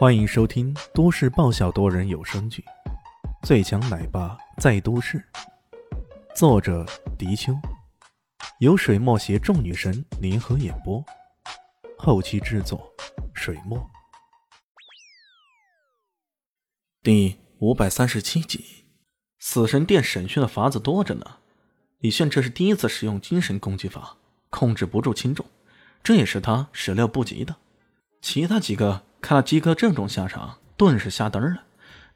欢迎收听都市爆笑多人有声剧《最强奶爸在都市》，作者：迪秋，由水墨携众女神联合演播，后期制作：水墨。第五百三十七集，死神殿审讯的法子多着呢。李炫这是第一次使用精神攻击法，控制不住轻重，这也是他始料不及的。其他几个。看到鸡哥这种下场，顿时吓呆了，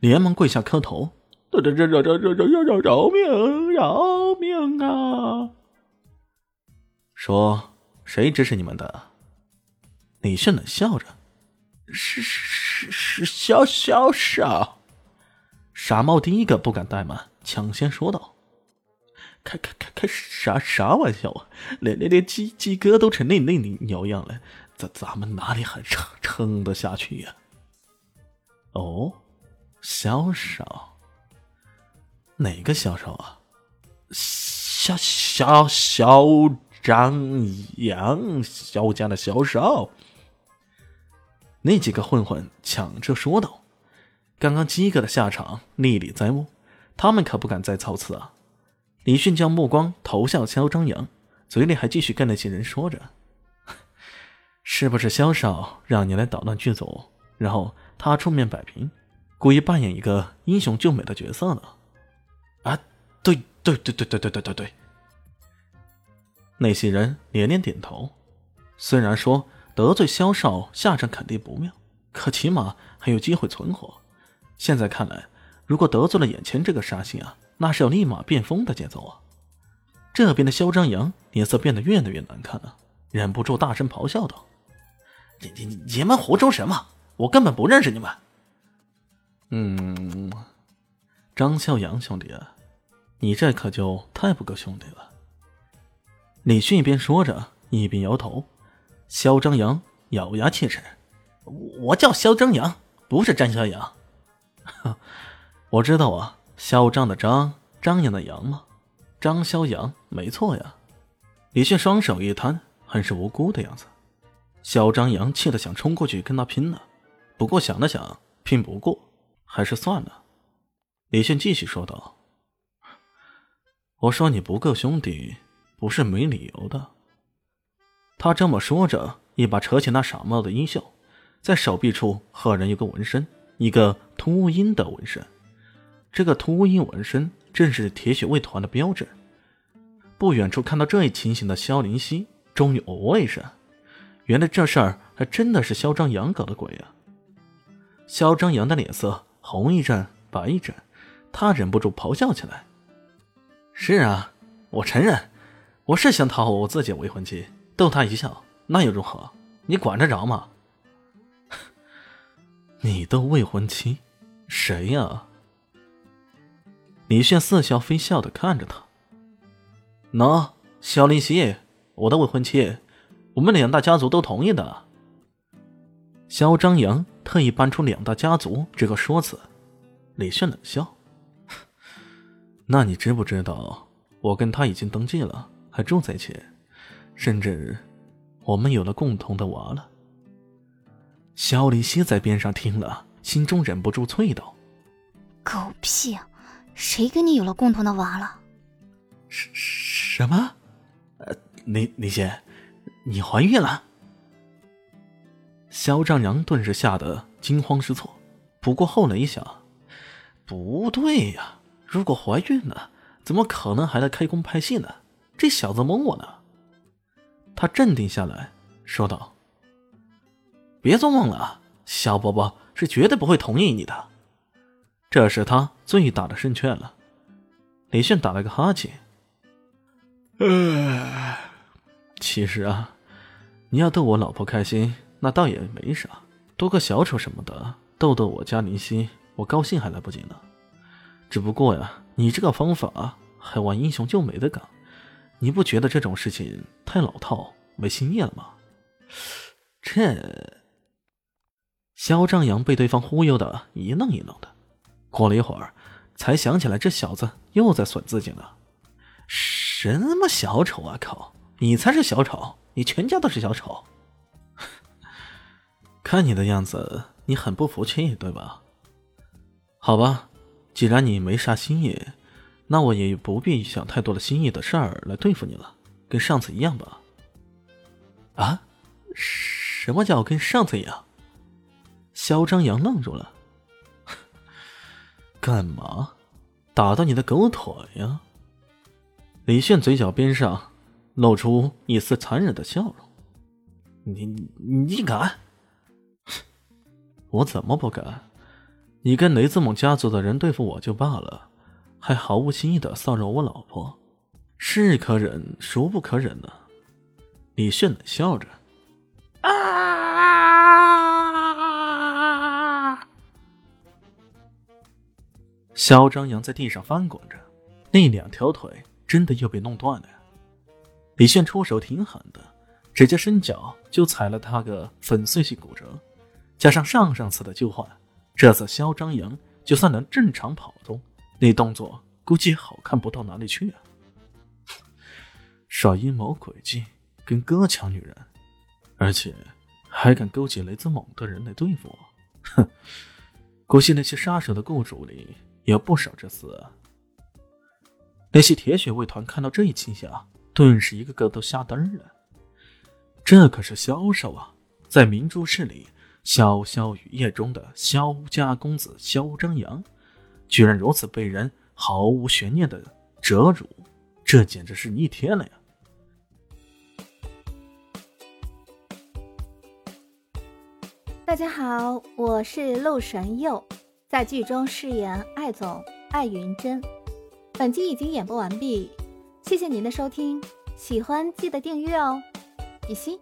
连忙跪下磕头：“饶饶饶饶饶饶饶饶命！饶命啊！”说：“谁指使你们的？”李炫冷笑着：“是是是，萧萧少。”傻傻帽第一个不敢怠慢，抢先说道：“开开开开啥啥玩笑啊！连连连鸡鸡哥都成那那鸟样了。”咱们哪里还撑撑得下去呀？哦，萧少，哪个萧少啊？萧萧萧张扬，萧家的萧少。那几个混混抢着说道：“刚刚鸡哥的下场历历在目，他们可不敢再操次啊！”李迅将目光投向肖张扬，嘴里还继续跟那些人说着。是不是萧少让你来捣乱剧组，然后他出面摆平，故意扮演一个英雄救美的角色呢？啊，对对对对对对对对对。那些人连连点头。虽然说得罪萧少下场肯定不妙，可起码还有机会存活。现在看来，如果得罪了眼前这个杀星啊，那是要立马变疯的节奏啊！这边的萧张扬脸色变得越来越难看了，忍不住大声咆哮道。你你你们胡诌什么？我根本不认识你们。嗯，张孝阳兄弟，你这可就太不够兄弟了。李迅一边说着，一边摇头。肖张扬咬牙切齿：“我叫肖张扬，不是张小阳。”我知道啊，嚣张的张，张扬的扬吗？张肖阳，没错呀。李迅双手一摊，很是无辜的样子。小张扬气得想冲过去跟他拼了，不过想了想，拼不过，还是算了。李迅继续说道：“我说你不够兄弟，不是没理由的。”他这么说着，一把扯起那傻帽的衣袖，在手臂处赫然有个纹身，一个秃鹰的纹身。这个秃鹰纹身正是铁血卫团的标志。不远处看到这一情形的萧林熙，终于哦了一声。原来这事儿还真的是肖张扬搞的鬼啊！肖张扬的脸色红一阵白一阵，他忍不住咆哮起来：“是啊，我承认，我是想讨好我自己未婚妻，逗她一笑，那又如何？你管得着吗？” 你的未婚妻？谁呀？李炫似笑非笑的看着他：“喏，肖林夕，我的未婚妻。”我们两大家族都同意的。肖张扬特意搬出“两大家族”这个说辞，李炫冷笑：“ 那你知不知道，我跟他已经登记了，还住在一起，甚至我们有了共同的娃了。”肖离熙在边上听了，心中忍不住啐道：“狗屁！谁跟你有了共同的娃了？”“什什么？呃，李李先。”你怀孕了？肖丈娘顿时吓得惊慌失措。不过后来一想，不对呀，如果怀孕了，怎么可能还来开工拍戏呢？这小子蒙我呢！他镇定下来说道：“别做梦了，肖伯伯是绝对不会同意你的。”这是他最大的胜券了。李炫打了个哈欠，其实啊。你要逗我老婆开心，那倒也没啥，多个小丑什么的，逗逗我家林夕，我高兴还来不及呢。只不过呀，你这个方法还玩英雄救美的梗，你不觉得这种事情太老套、没新意了吗？这，肖张扬被对方忽悠的一愣一愣的，过了一会儿，才想起来这小子又在损自己呢。什么小丑啊！靠，你才是小丑！你全家都是小丑，看你的样子，你很不服气，对吧？好吧，既然你没啥心意，那我也不必想太多的心意的事儿来对付你了，跟上次一样吧。啊？什么叫跟上次一样？肖张扬愣住了。干嘛？打到你的狗腿呀？李炫嘴角边上露出一丝残忍的笑容。你你敢？我怎么不敢？你跟雷子猛家族的人对付我就罢了，还毫无心意的骚扰我老婆，是可忍孰不可忍呢？李炫冷笑着。啊！肖张扬在地上翻滚着，那两条腿真的又被弄断了。李炫出手挺狠的，直接伸脚就踩了他个粉碎性骨折。加上上上次的旧患，这次肖张扬就算能正常跑动，那动作估计好看不到哪里去啊！耍阴谋诡计，跟哥抢女人，而且。还敢勾结雷子猛的人来对付我？哼！估计那些杀手的雇主里有不少这厮。那些铁血卫团看到这一景象，顿时一个个都吓呆了。这可是萧少啊，在明珠市里潇潇雨夜中的萧家公子萧张扬，居然如此被人毫无悬念的折辱，这简直是逆天了呀！大家好，我是陆神佑，在剧中饰演艾总艾云珍。本集已经演播完毕，谢谢您的收听，喜欢记得订阅哦，比心。